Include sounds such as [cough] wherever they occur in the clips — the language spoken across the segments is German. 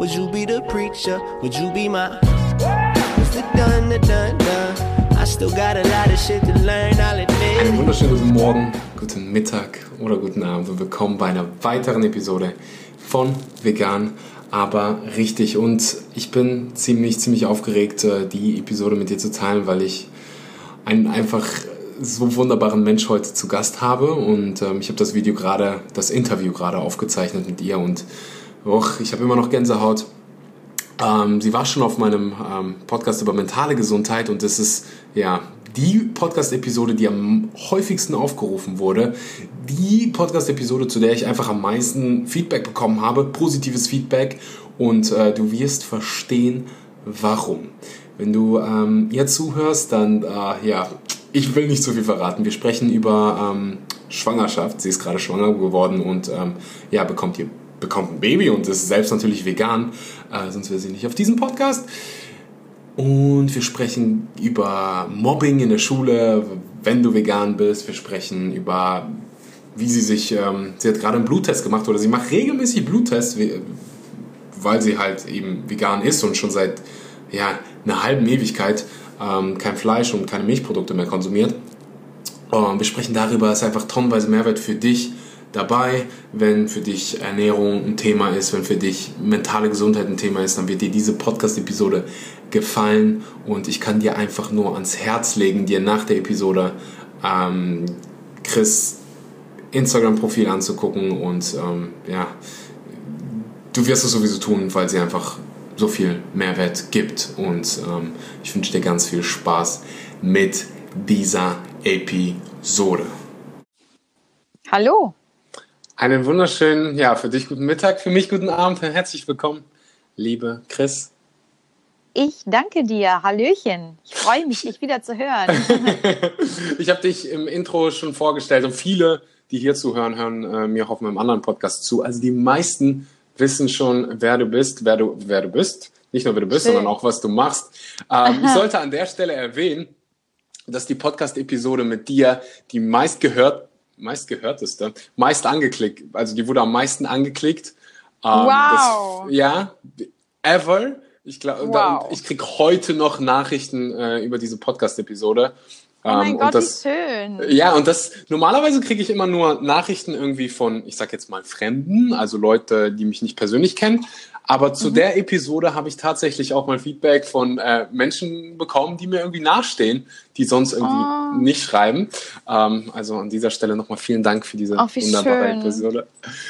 Would you be the preacher? Would you be my done, the done, done? I still got a lot of shit to learn, I'll admit. Einen wunderschönen guten Morgen, guten Mittag oder guten Abend und willkommen bei einer weiteren Episode von Vegan, aber richtig. Und ich bin ziemlich, ziemlich aufgeregt, äh, die Episode mit dir zu teilen, weil ich einen einfach so wunderbaren Mensch heute zu Gast habe und ähm, ich habe das Video gerade, das Interview gerade aufgezeichnet mit ihr und och, ich habe immer noch Gänsehaut. Ähm, sie war schon auf meinem ähm, Podcast über mentale Gesundheit und das ist ja die Podcast-Episode, die am häufigsten aufgerufen wurde. Die Podcast-Episode, zu der ich einfach am meisten Feedback bekommen habe, positives Feedback und äh, du wirst verstehen, warum. Wenn du ähm, jetzt zuhörst, dann äh, ja, ich will nicht zu viel verraten. Wir sprechen über ähm, Schwangerschaft. Sie ist gerade schwanger geworden und ähm, ja, bekommt ihr bekommt ein Baby und ist selbst natürlich vegan, äh, sonst wäre sie nicht auf diesem Podcast. Und wir sprechen über Mobbing in der Schule, wenn du vegan bist. Wir sprechen über, wie sie sich, ähm, sie hat gerade einen Bluttest gemacht oder sie macht regelmäßig Bluttests, weil sie halt eben vegan ist und schon seit ja, einer halben Ewigkeit ähm, kein Fleisch und keine Milchprodukte mehr konsumiert. Und wir sprechen darüber, es ist einfach tonnenweise Mehrwert für dich dabei. Wenn für dich Ernährung ein Thema ist, wenn für dich mentale Gesundheit ein Thema ist, dann wird dir diese Podcast-Episode gefallen und ich kann dir einfach nur ans Herz legen, dir nach der Episode ähm, Chris Instagram-Profil anzugucken und ähm, ja, du wirst es sowieso tun, weil sie einfach so viel Mehrwert gibt und ähm, ich wünsche dir ganz viel Spaß mit dieser Episode. Hallo. Einen wunderschönen, ja, für dich guten Mittag, für mich guten Abend. Herzlich willkommen, liebe Chris. Ich danke dir. Hallöchen. Ich freue mich, dich wieder zu hören. [laughs] ich habe dich im Intro schon vorgestellt und viele, die hier zuhören, hören äh, mir auf meinem anderen Podcast zu. Also die meisten wissen schon, wer du bist, wer du, wer du bist. Nicht nur wer du bist, Schön. sondern auch was du machst. Ähm, ich sollte an der Stelle erwähnen, dass die Podcast-Episode mit dir die meistgehört meistgehörteste, meist angeklickt, also die wurde am meisten angeklickt. Ähm, wow. Das, ja, ever. Ich glaube, wow. ich krieg heute noch Nachrichten äh, über diese Podcast-Episode. Oh mein ähm, Gott, das, wie schön. Ja, und das normalerweise kriege ich immer nur Nachrichten irgendwie von, ich sag jetzt mal Fremden, also Leute, die mich nicht persönlich kennen. Aber zu mhm. der Episode habe ich tatsächlich auch mal Feedback von äh, Menschen bekommen, die mir irgendwie nachstehen, die sonst irgendwie oh. nicht schreiben. Ähm, also an dieser Stelle nochmal vielen Dank für diese oh, wunderbare schön. Episode.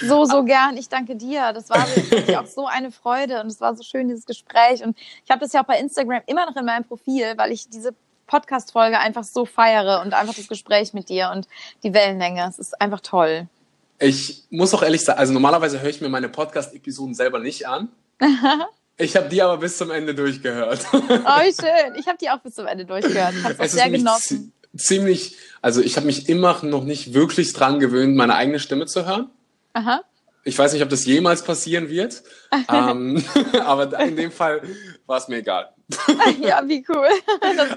So, so gern. Ich danke dir. Das war [laughs] wirklich auch so eine Freude und es war so schön, dieses Gespräch. Und ich habe das ja auch bei Instagram immer noch in meinem Profil, weil ich diese Podcast-Folge einfach so feiere und einfach das Gespräch mit dir und die Wellenlänge. Es ist einfach toll. Ich muss auch ehrlich sagen, also normalerweise höre ich mir meine Podcast-Episoden selber nicht an. [laughs] Ich habe die aber bis zum Ende durchgehört. [laughs] Oh, wie schön. Ich habe die auch bis zum Ende durchgehört. Ich habe es sehr genossen. Ziemlich, also ich habe mich immer noch nicht wirklich dran gewöhnt, meine eigene Stimme zu hören. Aha. Ich weiß nicht, ob das jemals passieren wird, [laughs] ähm, aber in dem Fall war es mir egal. ja, wie cool.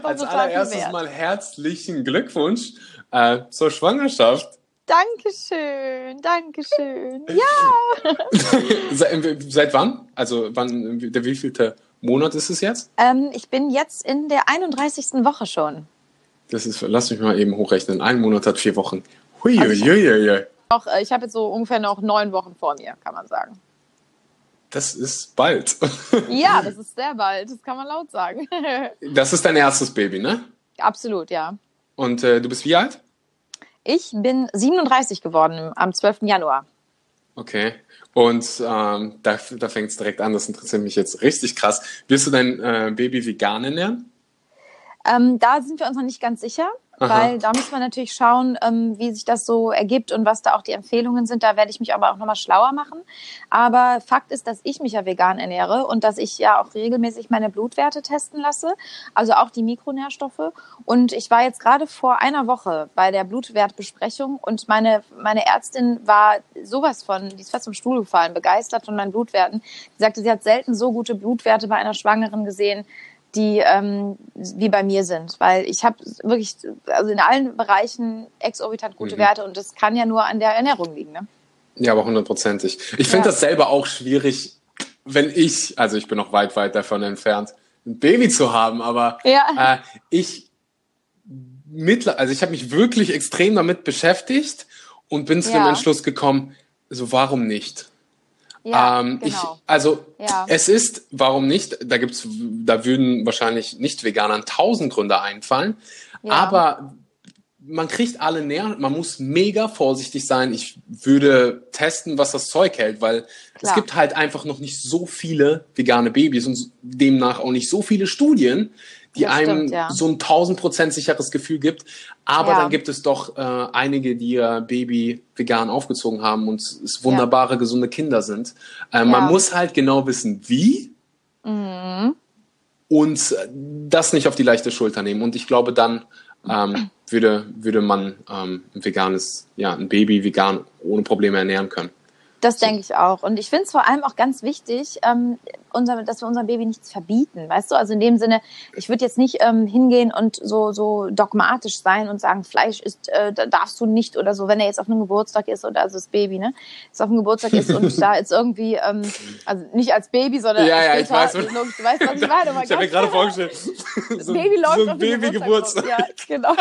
Als allererstes mal herzlichen Glückwunsch äh, zur Schwangerschaft. Dankeschön, Dankeschön. Ja. [laughs] Seit wann? Also wann, der wievielte Monat ist es jetzt? Ähm, ich bin jetzt in der 31. Woche schon. Das ist, lass mich mal eben hochrechnen. Ein Monat hat vier Wochen. Hui, also äh, ich habe jetzt so ungefähr noch neun Wochen vor mir, kann man sagen. Das ist bald. [laughs] Ja, das ist sehr bald. Das kann man laut sagen. [laughs] Das ist dein erstes Baby, ne? Absolut, ja. Und äh, du bist wie alt? Ich bin 37 geworden am 12. Januar. Okay. Und ähm, da, da fängt es direkt an, das interessiert mich jetzt richtig krass. Wirst du dein äh, Baby vegan ernähren? Ähm, da sind wir uns noch nicht ganz sicher. Weil da muss man natürlich schauen, ähm, wie sich das so ergibt und was da auch die Empfehlungen sind. Da werde ich mich aber auch nochmal schlauer machen. Aber Fakt ist, dass ich mich ja vegan ernähre und dass ich ja auch regelmäßig meine Blutwerte testen lasse, also auch die Mikronährstoffe. Und ich war jetzt gerade vor einer Woche bei der Blutwertbesprechung und meine, meine Ärztin war sowas von, die ist fast zum Stuhl gefallen, begeistert von meinen Blutwerten. Die sagte, sie hat selten so gute Blutwerte bei einer Schwangeren gesehen die ähm, wie bei mir sind, weil ich habe wirklich also in allen Bereichen exorbitant gute mhm. Werte und das kann ja nur an der Ernährung liegen. Ne? Ja, aber hundertprozentig. Ich finde ja. das selber auch schwierig, wenn ich, also ich bin noch weit, weit davon entfernt, ein Baby zu haben, aber Ja. äh, ich mittler, also ich habe mich wirklich extrem damit beschäftigt und bin zu dem Ja. Entschluss gekommen, so warum nicht? Ja, ähm, genau. ich, also Ja. es ist, warum nicht? Da gibt's, da würden wahrscheinlich nicht Veganern tausend Gründe einfallen, Ja. aber man kriegt alle näher, man muss mega vorsichtig sein. Ich würde testen, was das Zeug hält, weil es Klar. gibt halt einfach noch nicht so viele vegane Babys und demnach auch nicht so viele Studien, die Das einem stimmt, ja. so ein 1000% sicheres Gefühl gibt. Aber Ja. dann gibt es doch äh, einige, die ihr Baby vegan aufgezogen haben und es wunderbare, gesunde Kinder sind. Äh, Man Ja. muss halt genau wissen, wie Mhm. und das nicht auf die leichte Schulter nehmen. Und ich glaube, dann ähm, würde, würde man ähm, ein veganes, ja, ein Baby vegan ohne Probleme ernähren können. Das denke ich auch. Und ich finde es vor allem auch ganz wichtig, ähm, unser, dass wir unserem Baby nichts verbieten. Weißt du, also in dem Sinne, ich würde jetzt nicht ähm, hingehen und so, so dogmatisch sein und sagen, Fleisch ist, äh, da darfst du nicht oder so, wenn er jetzt auf einem Geburtstag ist oder also das Baby, ne, jetzt auf einem Geburtstag ist und da jetzt irgendwie, ähm, also nicht als Baby, sondern Ja, ja, ich später, weiß. logisch, du weißt, was ich meine. aber Ich habe mir gerade vorgestellt, das so, Baby läuft so ein Babygeburtstag. Ja, genau.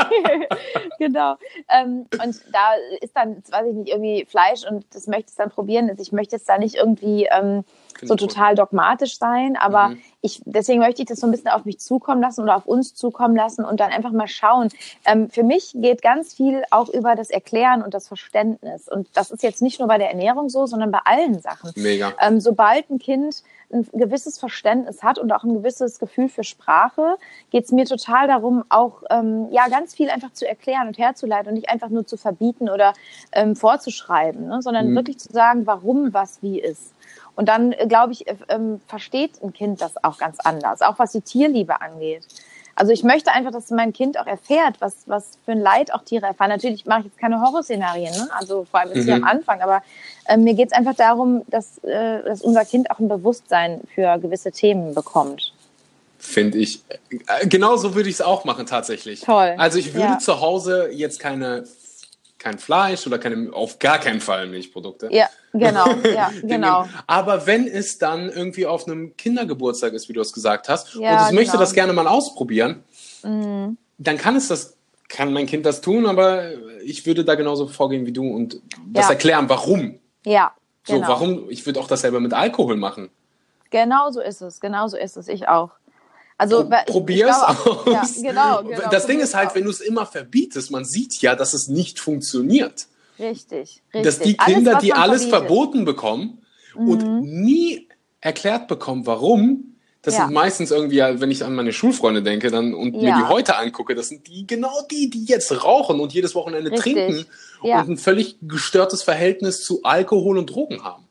[laughs] genau. Ähm, und da ist dann, weiß ich nicht, irgendwie Fleisch und das möchte ich dann probieren. Also ich möchte jetzt da nicht irgendwie ähm, so ich total dogmatisch sein, aber Mhm. ich, deswegen möchte ich das so ein bisschen auf mich zukommen lassen oder auf uns zukommen lassen und dann einfach mal schauen. Ähm, für mich geht ganz viel auch über das Erklären und das Verständnis. Und das ist jetzt nicht nur bei der Ernährung so, sondern bei allen Sachen. Mega. Ähm, sobald ein Kind ein gewisses Verständnis hat und auch ein gewisses Gefühl für Sprache, geht es mir total darum, auch ähm, ja ganz viel einfach zu erklären und herzuleiten und nicht einfach nur zu verbieten oder ähm, vorzuschreiben, ne? sondern Mhm. wirklich zu sagen, warum was wie ist. Und dann, äh, glaube ich, äh, ähm, versteht ein Kind das auch ganz anders, auch was die Tierliebe angeht. Also ich möchte einfach, dass mein Kind auch erfährt, was, was für ein Leid auch Tiere erfahren. Natürlich mache ich jetzt keine Horrorszenarien, ne? also vor allem jetzt hier Mhm. am Anfang, aber äh, mir geht es einfach darum, dass, äh, dass unser Kind auch ein Bewusstsein für gewisse Themen bekommt. Finde ich. Äh, Genau so würde ich es auch machen, tatsächlich. Toll. Also ich würde Ja. zu Hause jetzt keine, kein Fleisch oder keine, auf gar keinen Fall Milchprodukte. Ja, genau, [laughs] ja, genau. Aber wenn es dann irgendwie auf einem Kindergeburtstag ist, wie du es gesagt hast, Ja, und möchte genau. das gerne mal ausprobieren, Mhm. dann kann es das, kann mein Kind das tun, aber ich würde da genauso vorgehen wie du und das Ja. erklären, warum. Ja, So, genau. warum, ich würde auch dasselbe mit Alkohol machen. Genau so ist es, genau so ist es, ich auch. Also, Pro probier's aus. Ja, genau, [laughs] genau. das Ding ist halt, wenn du es immer verbietest, man sieht ja, dass es nicht funktioniert. Richtig, richtig. Dass die Alles, Kinder, was die alles verbietet. Mhm. verboten bekommen und nie erklärt bekommen, warum, das Ja. sind meistens irgendwie, wenn ich an meine Schulfreunde denke dann, und mir Ja. die heute angucke, das sind die genau die, die jetzt rauchen und jedes Wochenende Richtig. trinken Ja. und ein völlig gestörtes Verhältnis zu Alkohol und Drogen haben.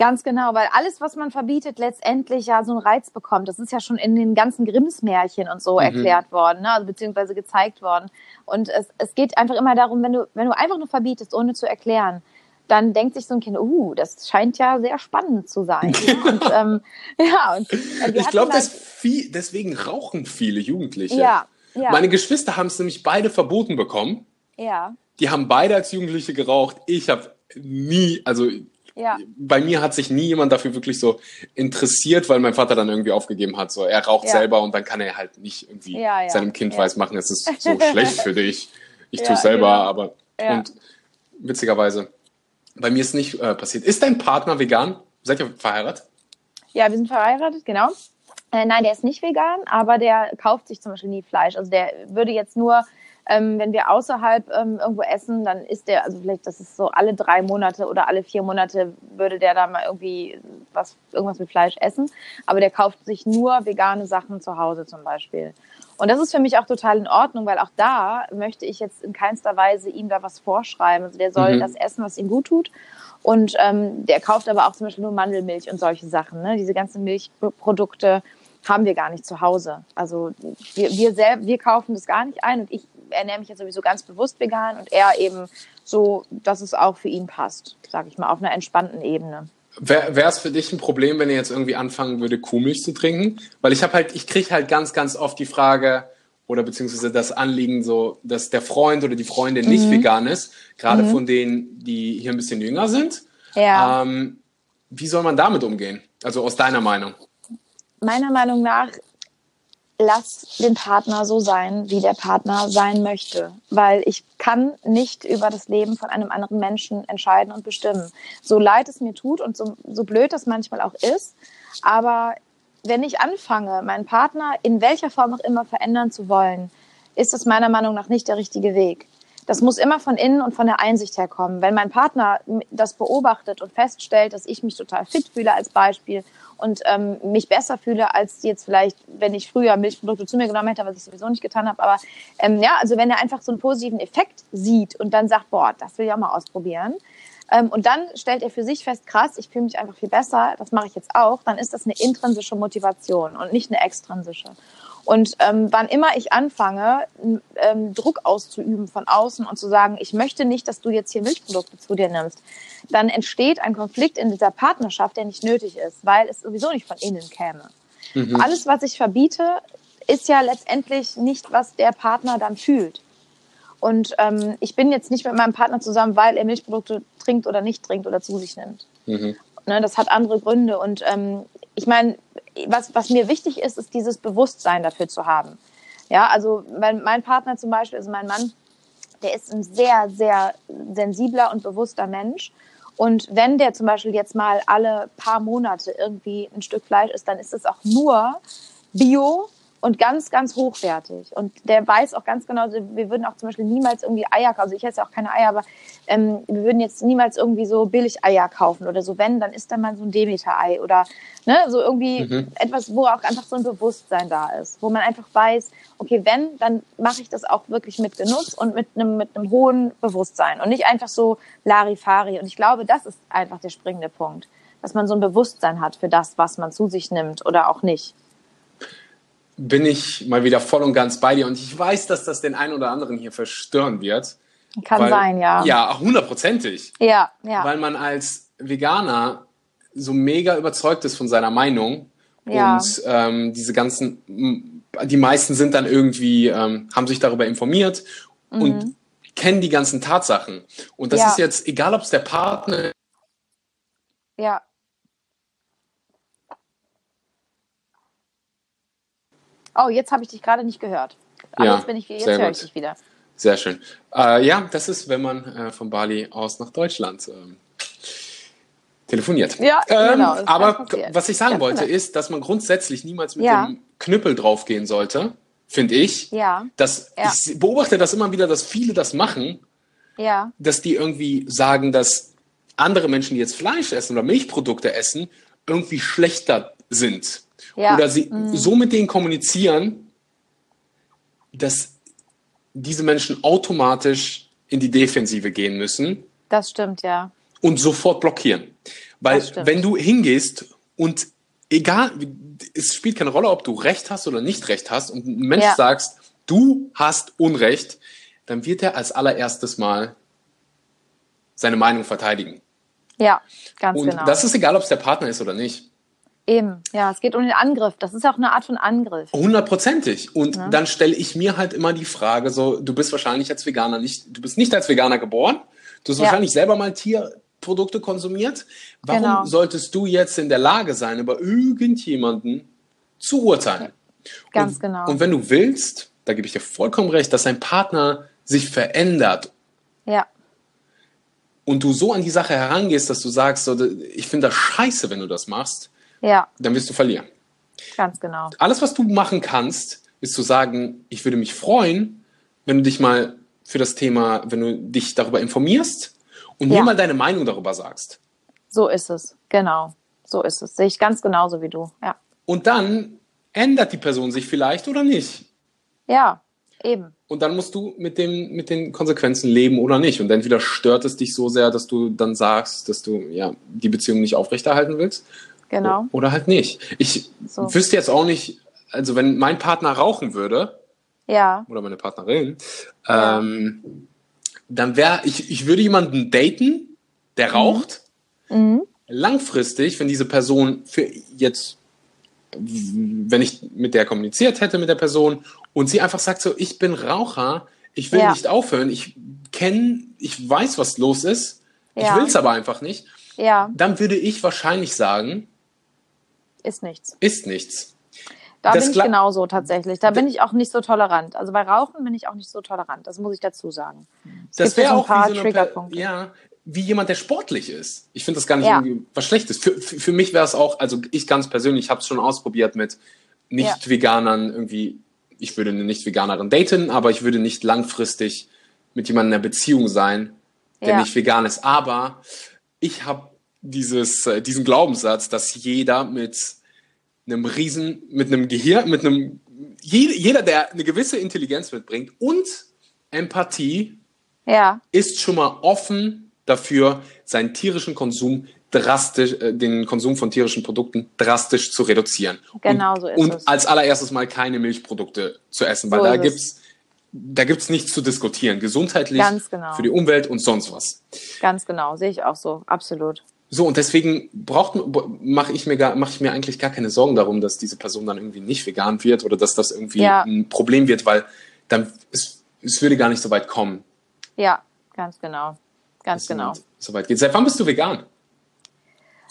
Ganz genau, weil alles, was man verbietet, letztendlich ja so einen Reiz bekommt. Das ist ja schon in den ganzen Grimms-Märchen und so Mhm. erklärt worden, ne? also beziehungsweise gezeigt worden. Und es, es geht einfach immer darum, wenn du, wenn du einfach nur verbietest, ohne zu erklären, dann denkt sich so ein Kind, uh, das scheint ja sehr spannend zu sein. [laughs] und, ähm, ja, und, äh, Ich glaube, halt- deswegen rauchen viele Jugendliche. Ja, ja. Meine Geschwister haben es nämlich beide verboten bekommen. ja, Die haben beide als Jugendliche geraucht. Ich habe nie, also ja, bei mir hat sich nie jemand dafür wirklich so interessiert, weil mein Vater dann irgendwie aufgegeben hat. So, er raucht Ja. selber und dann kann er halt nicht irgendwie Ja, seinem Kind ja. weiß machen, es ist so [laughs] schlecht für dich. Ich tue selber, genau. aber und witzigerweise, bei mir ist nicht äh, passiert. Ist dein Partner vegan? Seid ihr verheiratet? Ja, wir sind verheiratet, genau. Äh, nein, der ist nicht vegan, aber der kauft sich zum Beispiel nie Fleisch. Also der würde jetzt nur, ähm, wenn wir außerhalb ähm, irgendwo essen, dann ist der, also vielleicht, das ist so alle drei Monate oder alle vier Monate würde der da mal irgendwie was, irgendwas mit Fleisch essen. Aber der kauft sich nur vegane Sachen zu Hause zum Beispiel. Und das ist für mich auch total in Ordnung, weil auch da möchte ich jetzt in keinster Weise ihm da was vorschreiben. Also der soll Mhm. das essen, was ihm gut tut. Und ähm, der kauft aber auch zum Beispiel nur Mandelmilch und solche Sachen. Ne? Diese ganzen Milchprodukte haben wir gar nicht zu Hause. Also wir, wir, selber, wir kaufen das gar nicht ein und ich ernähre mich jetzt sowieso ganz bewusst vegan und er eben so, dass es auch für ihn passt, sage ich mal, auf einer entspannten Ebene. Wäre es für dich ein Problem, wenn ihr jetzt irgendwie anfangen würde, Kuhmilch zu trinken? Weil ich habe halt, ich kriege halt ganz, ganz oft die Frage oder beziehungsweise das Anliegen so, dass der Freund oder die Freundin nicht Mhm. vegan ist, gerade von denen, die hier ein bisschen jünger sind. Ja. Ähm, wie soll man damit umgehen? Also aus deiner Meinung? Meiner Meinung nach lass den Partner so sein, wie der Partner sein möchte. Weil ich kann nicht über das Leben von einem anderen Menschen entscheiden und bestimmen. So leid es mir tut und so, so blöd das manchmal auch ist. Aber wenn ich anfange, meinen Partner in welcher Form auch immer verändern zu wollen, ist das meiner Meinung nach nicht der richtige Weg. Das muss immer von innen und von der Einsicht her kommen. Wenn mein Partner das beobachtet und feststellt, dass ich mich total fit fühle als Beispiel und ähm, mich besser fühle als jetzt vielleicht, wenn ich früher Milchprodukte zu mir genommen hätte, was ich sowieso nicht getan habe. Aber ähm, ja, also wenn er einfach so einen positiven Effekt sieht und dann sagt, boah, das will ich auch mal ausprobieren. Ähm, und dann stellt er für sich fest, krass, ich fühle mich einfach viel besser, das mache ich jetzt auch, dann ist das eine intrinsische Motivation und nicht eine extrinsische. Und ähm, wann immer ich anfange, ähm, Druck auszuüben von außen und zu sagen, ich möchte nicht, dass du jetzt hier Milchprodukte zu dir nimmst, dann entsteht ein Konflikt in dieser Partnerschaft, der nicht nötig ist, weil es sowieso nicht von innen käme. Mhm. Alles, was ich verbiete, ist ja letztendlich nicht, was der Partner dann fühlt. Und ähm, ich bin jetzt nicht mit meinem Partner zusammen, weil er Milchprodukte trinkt oder nicht trinkt oder zu sich nimmt. Mhm. Ne, das hat andere Gründe. Und ähm, ich meine, was, was mir wichtig ist, ist dieses Bewusstsein dafür zu haben. Ja, also mein, mein Partner zum Beispiel, also mein Mann, der ist ein sehr, sehr sensibler und bewusster Mensch. Und wenn der zum Beispiel jetzt mal alle paar Monate irgendwie ein Stück Fleisch isst, dann ist es auch nur Bio und ganz, ganz hochwertig. Und der weiß auch ganz genau, wir würden auch zum Beispiel niemals irgendwie Eier kaufen. Also ich esse auch keine Eier, aber ähm, wir würden jetzt niemals irgendwie so billig Eier kaufen oder so. Wenn, dann ist da mal so ein Demeter-Ei oder ne, so irgendwie mhm. etwas, wo auch einfach so ein Bewusstsein da ist, wo man einfach weiß, okay, wenn, dann mache ich das auch wirklich mit Genuss und mit einem mit einem hohen Bewusstsein und nicht einfach so Larifari. Und ich glaube, das ist einfach der springende Punkt, dass man so ein Bewusstsein hat für das, was man zu sich nimmt oder auch nicht bin ich mal wieder voll und ganz bei dir. Und ich weiß, dass das den einen oder anderen hier verstören wird. Kann weil, sein, ja. Ja, hundertprozentig. Ja, ja. Weil man als Veganer so mega überzeugt ist von seiner Meinung. Ja. Und ähm, diese ganzen, die meisten sind dann irgendwie, ähm, haben sich darüber informiert mhm. und kennen die ganzen Tatsachen. Und das ja. ist jetzt, egal ob es der Partner ja. Oh, jetzt habe ich dich gerade nicht gehört. Aber ja, jetzt bin ich jetzt höre ich dich wieder. Sehr schön. Äh, ja, das ist, wenn man äh, von Bali aus nach Deutschland ähm, telefoniert. Ja, ähm, genau. Aber was ich sagen Ganz wollte, genau. ist, dass man grundsätzlich niemals mit ja. dem Knüppel draufgehen sollte, finde ich. Ja. Dass, ja. Ich beobachte das immer wieder, dass viele das machen. Ja. Dass die irgendwie sagen, dass andere Menschen, die jetzt Fleisch essen oder Milchprodukte essen, irgendwie schlechter sind. Ja. Oder sie mhm. so mit denen kommunizieren, dass diese Menschen automatisch in die Defensive gehen müssen. Das stimmt, ja. Und sofort blockieren. Weil wenn du hingehst und egal, es spielt keine Rolle, ob du Recht hast oder nicht Recht hast und ein Mensch ja. sagst, du hast Unrecht, dann wird er als allererstes Mal seine Meinung verteidigen. Ja, ganz und genau. Und das ist egal, ob es der Partner ist oder nicht. Eben, ja, es geht um den Angriff. Das ist auch eine Art von Angriff. Hundertprozentig. Und ja. dann stelle ich mir halt immer die Frage: so, du bist wahrscheinlich als Veganer nicht, du bist nicht als Veganer geboren. Du hast ja. wahrscheinlich selber mal Tierprodukte konsumiert. Warum genau. solltest du jetzt in der Lage sein, über irgendjemanden zu urteilen? Ganz und, genau. Und wenn du willst, da gebe ich dir vollkommen recht, dass dein Partner sich verändert. Ja. Und du so an die Sache herangehst, dass du sagst, so, ich finde das scheiße, wenn du das machst ja. dann wirst du verlieren. Ganz genau. Alles, was du machen kannst, ist zu sagen, ich würde mich freuen, wenn du dich mal für das Thema, wenn du dich darüber informierst und ja. mir mal deine Meinung darüber sagst. So ist es, genau. So ist es. Sehe ich ganz genauso wie du, ja. Und dann ändert die Person sich vielleicht oder nicht. Ja, eben. Und dann musst du mit, dem, mit den Konsequenzen leben oder nicht. Und entweder stört es dich so sehr, dass du dann sagst, dass du ja, die Beziehung nicht aufrechterhalten willst. Genau. Oder halt nicht. Ich so. wüsste jetzt auch nicht, also wenn mein Partner rauchen würde, ja. oder meine Partnerin, ja. ähm, dann wäre ich, ich würde jemanden daten, der mhm. raucht. Mhm. Langfristig, wenn diese Person für jetzt, wenn ich mit der kommuniziert hätte mit der Person und sie einfach sagt so, ich bin Raucher, ich will ja. nicht aufhören, ich kenne, ich weiß, was los ist, ja. ich will es aber einfach nicht, ja. dann würde ich wahrscheinlich sagen, ist nichts. Ist nichts. Da das bin ich genauso tatsächlich. Da bin ich auch nicht so tolerant. Also bei Rauchen bin ich auch nicht so tolerant. Das muss ich dazu sagen. Es das wäre auch ein wie so eine, ja, wie jemand, der sportlich ist. Ich finde das gar nicht ja. irgendwie was Schlechtes. Für, für, für mich wäre es auch, also ich ganz persönlich habe es schon ausprobiert mit Nicht-Veganern irgendwie. Ich würde eine Nicht-Veganerin daten, aber ich würde nicht langfristig mit jemandem in einer Beziehung sein, der ja. nicht vegan ist. Aber ich habe dieses, äh, diesen Glaubenssatz, dass jeder mit einem riesen, mit einem Gehirn, mit einem, jeder, der eine gewisse Intelligenz mitbringt und Empathie, ja. ist schon mal offen dafür, seinen tierischen Konsum drastisch, äh, den Konsum von tierischen Produkten drastisch zu reduzieren. Genau und, so ist und es. Und als allererstes mal keine Milchprodukte zu essen, weil so da gibt's, da gibt's nichts zu diskutieren. Gesundheitlich, genau. für die Umwelt und sonst was. Ganz genau, sehe ich auch so, absolut. So, und deswegen braucht, mache ich, mir gar, mach ich mir eigentlich gar keine Sorgen darum, dass diese Person dann irgendwie nicht vegan wird oder dass das irgendwie ja. ein Problem wird, weil dann es, es würde gar nicht so weit kommen. Ja, ganz genau. Ganz genau. So weit geht. Seit wann bist du vegan?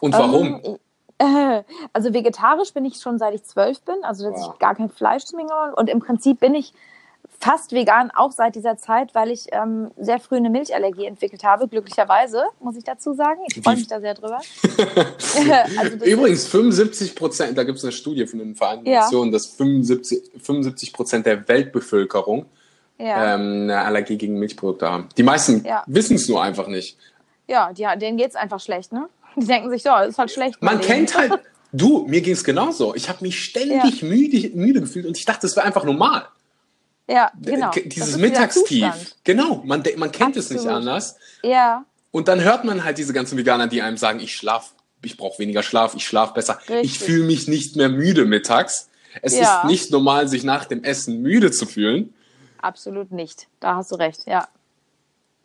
Und warum? Um, äh, [laughs] also vegetarisch bin ich schon seit ich zwölf bin, also dass wow. ich gar kein Fleisch zu mir und im Prinzip bin ich fast vegan, auch seit dieser Zeit, weil ich ähm, sehr früh eine Milchallergie entwickelt habe, glücklicherweise, muss ich dazu sagen. Ich freue mich da sehr drüber. [laughs] also Übrigens, 75 Prozent, da gibt es eine Studie von den Vereinten ja. Nationen, dass 75 Prozent der Weltbevölkerung ja. ähm, eine Allergie gegen Milchprodukte haben. Die meisten ja. wissen es nur einfach nicht. Ja, die, denen geht es einfach schlecht, ne? Die denken sich, so, das ist halt schlecht. Man kennt halt, [laughs] du, mir ging es genauso. Ich habe mich ständig müde, müde gefühlt und ich dachte, das wäre einfach normal. Ja, genau. Dieses Mittagstief. Genau, man, man kennt Absolut. es nicht anders. Ja. Und dann hört man halt diese ganzen Veganer, die einem sagen, ich schlaf, ich brauche weniger Schlaf, ich schlaf besser. Richtig. Ich fühle mich nicht mehr müde mittags. Es ja. ist nicht normal, sich nach dem Essen müde zu fühlen. Absolut nicht. Da hast du recht, ja.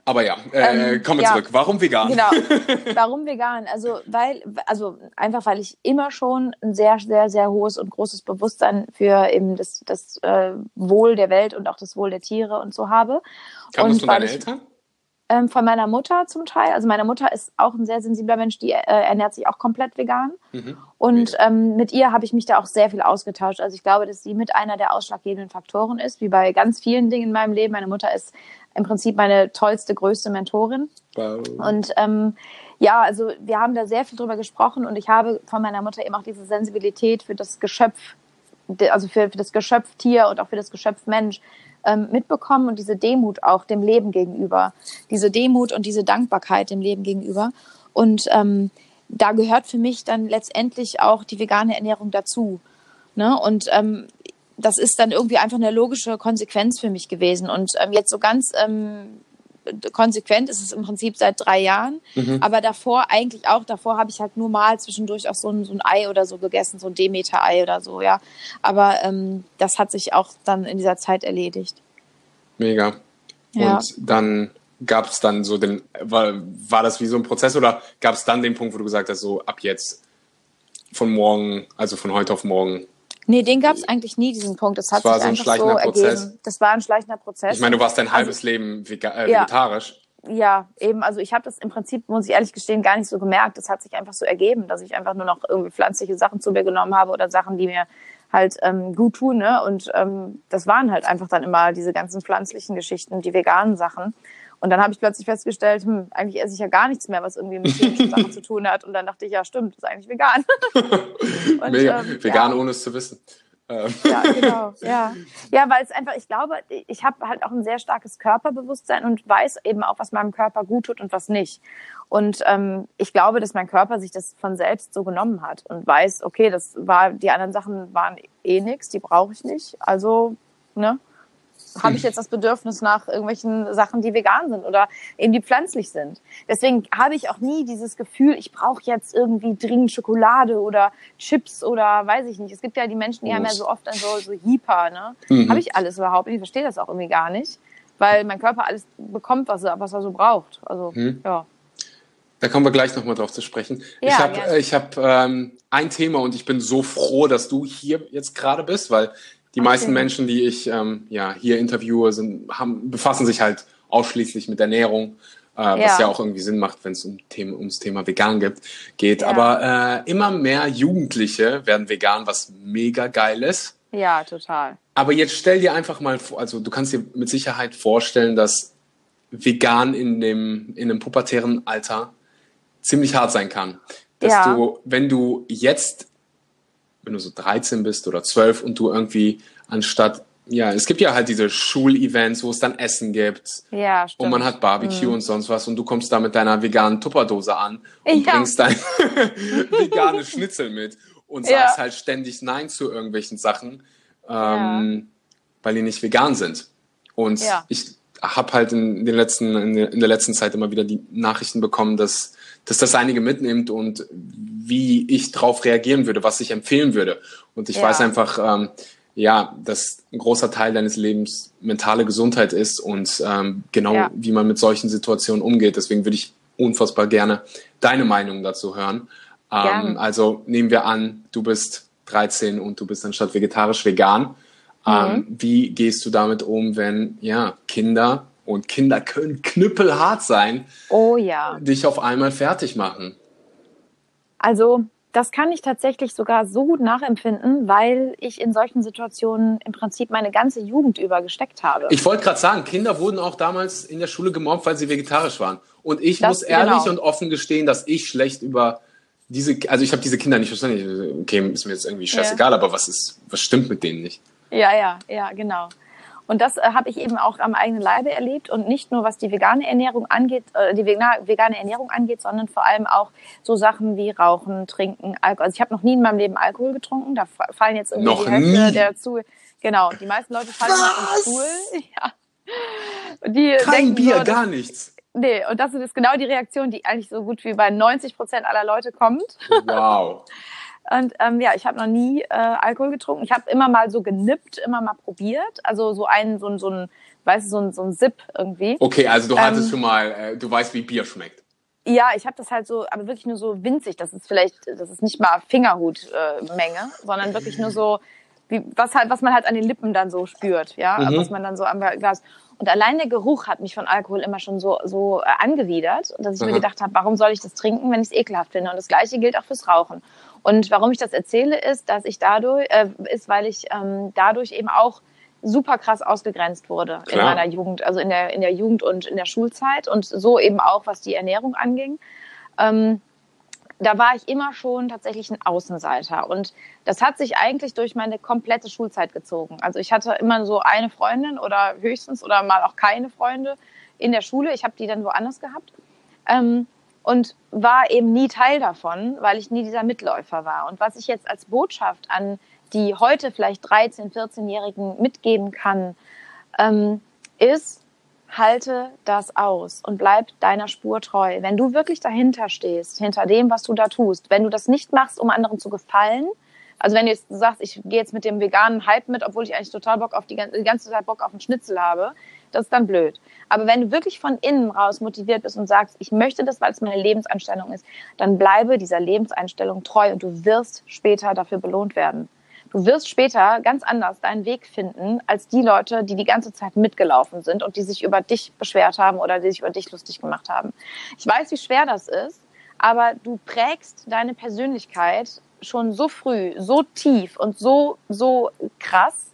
Aber ja, äh, ähm, kommen wir ja, zurück. Warum vegan? Genau. [laughs] Warum vegan? Also weil, also einfach weil ich immer schon ein sehr, sehr, sehr hohes und großes Bewusstsein für eben das, das äh, Wohl der Welt und auch das Wohl der Tiere und so habe. Kam das von deinen Eltern? Ähm, von meiner Mutter zum Teil. Also meine Mutter ist auch ein sehr sensibler Mensch, die äh, ernährt sich auch komplett vegan. Mhm. Und ähm, mit ihr habe ich mich da auch sehr viel ausgetauscht. Also ich glaube, dass sie mit einer der ausschlaggebenden Faktoren ist, wie bei ganz vielen Dingen in meinem Leben. Meine Mutter ist im Prinzip meine tollste, größte Mentorin. Wow. Und ähm, ja, also wir haben da sehr viel drüber gesprochen und ich habe von meiner Mutter eben auch diese Sensibilität für das Geschöpf, also für, für das Geschöpf Tier und auch für das Geschöpf Mensch ähm, mitbekommen und diese Demut auch dem Leben gegenüber, diese Demut und diese Dankbarkeit dem Leben gegenüber. Und ähm, da gehört für mich dann letztendlich auch die vegane Ernährung dazu. Ne? Und ähm, das ist dann irgendwie einfach eine logische Konsequenz für mich gewesen. Und ähm, jetzt so ganz ähm, konsequent ist es im Prinzip seit drei Jahren. Mhm. Aber davor eigentlich auch, davor habe ich halt nur mal zwischendurch auch so ein, so ein Ei oder so gegessen, so ein Demeter-Ei oder so, ja. Aber ähm, das hat sich auch dann in dieser Zeit erledigt. Mega. Ja. Und dann gab es dann so den, war, war das wie so ein Prozess oder gab es dann den Punkt, wo du gesagt hast, so ab jetzt von morgen, also von heute auf morgen Nee, den gab es eigentlich nie, diesen Punkt. Das hat das war sich so ein einfach schleichender so Prozess. ergeben. Das war ein schleichender Prozess. Ich meine, du warst dein halbes also, Leben äh, vegetarisch. Ja, eben. Also ich habe das im Prinzip, muss ich ehrlich gestehen, gar nicht so gemerkt. Das hat sich einfach so ergeben, dass ich einfach nur noch irgendwie pflanzliche Sachen zu mir genommen habe oder Sachen, die mir halt ähm, gut tun. Ne? Und ähm, das waren halt einfach dann immer diese ganzen pflanzlichen Geschichten, die veganen Sachen. Und dann habe ich plötzlich festgestellt, hm, eigentlich esse ich ja gar nichts mehr, was irgendwie mit tierischen Sachen zu tun hat. Und dann dachte ich, ja, stimmt, ist eigentlich vegan. [laughs] Und, Mega. Ähm, vegan, ja. ohne es zu wissen. Ähm. Ja, genau. [laughs] Ja, ja weil es einfach, ich glaube, ich habe halt auch ein sehr starkes Körperbewusstsein und weiß eben auch, was meinem Körper gut tut und was nicht. Und ähm, ich glaube, dass mein Körper sich das von selbst so genommen hat und weiß, okay, das war, die anderen Sachen waren eh nix, die brauche ich nicht. Also, ne? Habe ich jetzt das Bedürfnis nach irgendwelchen Sachen, die vegan sind oder eben die pflanzlich sind. Deswegen habe ich auch nie dieses Gefühl, ich brauche jetzt irgendwie dringend Schokolade oder Chips oder weiß ich nicht. Es gibt ja die Menschen, die oh. haben ja so oft dann so, so Hyper, ne? Mhm. Habe ich alles überhaupt nicht. Ich verstehe das auch irgendwie gar nicht, weil mein Körper alles bekommt, was er, was er so braucht. Also, mhm. ja. Da kommen wir gleich nochmal drauf zu sprechen. Ja, ich habe ich hab, ähm, ein Thema und ich bin so froh, dass du hier jetzt gerade bist, weil die okay. meisten Menschen, die ich ähm, ja, hier interviewe, sind, haben, befassen sich halt ausschließlich mit Ernährung äh, was ja auch irgendwie Sinn macht, wenn es um Thema, ums Thema vegan gibt, geht. Ja. Aber äh, immer mehr Jugendliche werden vegan, was mega geil ist. Ja, total. Aber jetzt stell dir einfach mal vor, also du kannst dir mit Sicherheit vorstellen, dass vegan in dem in einem pubertären Alter ziemlich hart sein kann. Dass ja. du, wenn du jetzt, wenn du so 13 bist oder 12 und du irgendwie anstatt ja, es gibt ja halt diese Schulevents, wo es dann Essen gibt. Ja, stimmt. Und man hat Barbecue mhm. und sonst was und du kommst da mit deiner veganen Tupperdose an und ja. bringst dein [laughs] veganes Schnitzel mit und sagst ja. halt ständig Nein zu irgendwelchen Sachen, ähm, ja. weil die nicht vegan sind. Und ich habe halt in, den letzten, in der letzten Zeit immer wieder die Nachrichten bekommen, dass, dass das einige mitnimmt und wie ich drauf reagieren würde, was ich empfehlen würde. Und ich weiß einfach, ähm, ja, dass ein großer Teil deines Lebens mentale Gesundheit ist und ähm, genau ja. wie man mit solchen Situationen umgeht. Deswegen würde ich unfassbar gerne deine Meinung dazu hören. Ähm, also nehmen wir an, du bist 13 und du bist anstatt vegetarisch vegan. Ähm, mhm. wie gehst du damit um, wenn ja Kinder und Kinder können knüppelhart sein, oh ja, dich auf einmal fertig machen? Also das kann ich tatsächlich sogar so gut nachempfinden, weil ich in solchen Situationen im Prinzip meine ganze Jugend über gesteckt habe. Ich wollte gerade sagen, Kinder wurden auch damals in der Schule gemobbt, weil sie vegetarisch waren. Und ich das, muss ehrlich genau. und offen gestehen, dass ich schlecht über diese, also ich habe diese Kinder nicht verstanden. Okay, ist mir jetzt irgendwie scheißegal, ja. aber was ist, was stimmt mit denen nicht? Ja, ja, ja, genau. Und das äh, habe ich eben auch am eigenen Leibe erlebt und nicht nur was die vegane Ernährung angeht, äh, die vegane Ernährung angeht, sondern vor allem auch so Sachen wie Rauchen, Trinken, Alkohol. Also ich habe noch nie in meinem Leben Alkohol getrunken. Da fallen jetzt irgendwie noch die Hälfte nie? der zu. Genau, die meisten Leute fallen auf den Stuhl. Ja. Die Kein Bier, so, gar nichts. Nee, und das ist genau die Reaktion, die eigentlich so gut wie bei 90 Prozent aller Leute kommt. Wow. [laughs] Und ähm, ja, ich habe noch nie äh, Alkohol getrunken. Ich habe immer mal so genippt, immer mal probiert. Also so ein, so ein, so ein, weißt du, so ein, so ein Sip irgendwie. Okay, also du hattest ähm, schon mal, äh, du weißt, wie Bier schmeckt. Ja, ich habe das halt so, aber wirklich nur so winzig. Das ist vielleicht, das ist nicht mal Fingerhutmenge, äh, sondern wirklich nur so, wie, was halt, was man halt an den Lippen dann so spürt, ja, mhm. was man dann so am Glas. Und allein der Geruch hat mich von Alkohol immer schon so, so äh, angewidert, dass ich Aha. mir gedacht habe, warum soll ich das trinken, wenn ich es ekelhaft finde? Und das Gleiche gilt auch fürs Rauchen. Und warum ich das erzähle, ist, dass ich dadurch, äh, ist, weil ich ähm, dadurch eben auch super krass ausgegrenzt wurde Klar. in meiner Jugend, also in der, in der Jugend und in der Schulzeit und so eben auch, was die Ernährung anging. Ähm, da war ich immer schon tatsächlich ein Außenseiter. Und das hat sich eigentlich durch meine komplette Schulzeit gezogen. Also ich hatte immer so eine Freundin oder höchstens oder mal auch keine Freunde in der Schule. Ich habe die dann woanders gehabt. Ähm, und war eben nie Teil davon, weil ich nie dieser Mitläufer war. Und was ich jetzt als Botschaft an die heute vielleicht 13-, 14-Jährigen mitgeben kann, ähm, ist, halte das aus und bleib deiner Spur treu. Wenn du wirklich dahinter stehst, hinter dem, was du da tust, wenn du das nicht machst, um anderen zu gefallen, also wenn du jetzt sagst, ich gehe jetzt mit dem veganen Hype mit, obwohl ich eigentlich total Bock auf die, die ganze Zeit Bock auf einen Schnitzel habe, das ist dann blöd. Aber wenn du wirklich von innen raus motiviert bist und sagst, ich möchte das, weil es meine Lebenseinstellung ist, dann bleibe dieser Lebenseinstellung treu und du wirst später dafür belohnt werden. Du wirst später ganz anders deinen Weg finden als die Leute, die die ganze Zeit mitgelaufen sind und die sich über dich beschwert haben oder die sich über dich lustig gemacht haben. Ich weiß, wie schwer das ist, aber du prägst deine Persönlichkeit schon so früh, so tief und so, so krass,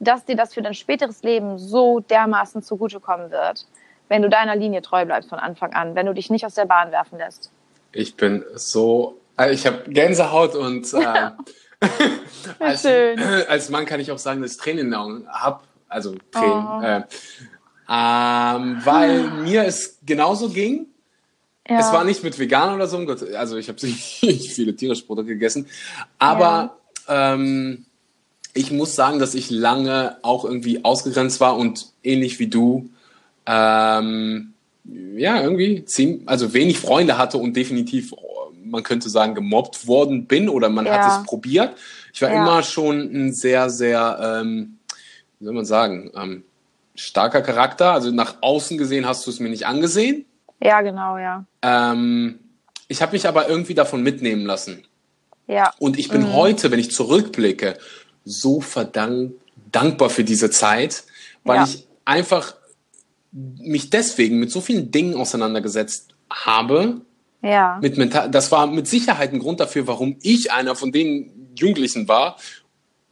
dass dir das für dein späteres Leben so dermaßen zugutekommen wird, wenn du deiner Linie treu bleibst von Anfang an, wenn du dich nicht aus der Bahn werfen lässt. Ich bin so, also ich habe Gänsehaut und [laughs] äh, als, [clears throat] als, Mann kann ich auch sagen, dass ich Tränen in den Augen habe, also Tränen, oh. äh, ähm, weil mir es genauso ging. Ja. Es war nicht mit vegan oder so, also ich habe [laughs] nicht viele tierische Produkte gegessen, aber ja. ähm, ich muss sagen, dass ich lange auch irgendwie ausgegrenzt war und ähnlich wie du, ähm, ja, irgendwie ziemlich, also wenig Freunde hatte und definitiv, man könnte sagen, gemobbt worden bin oder man ja. hat es probiert. Ich war ja. immer schon ein sehr, sehr, ähm, wie soll man sagen, ähm, starker Charakter. Also nach außen gesehen hast du es mir nicht angesehen. Ja, genau, ja. Ähm, ich habe mich aber irgendwie davon mitnehmen lassen. Ja. Und ich bin mhm. heute, wenn ich zurückblicke, so verdammt dankbar für diese Zeit, weil ja. ich einfach mich deswegen mit so vielen Dingen auseinandergesetzt habe. Ja. Mit mental, das war mit Sicherheit ein Grund dafür, warum ich einer von den Jugendlichen war,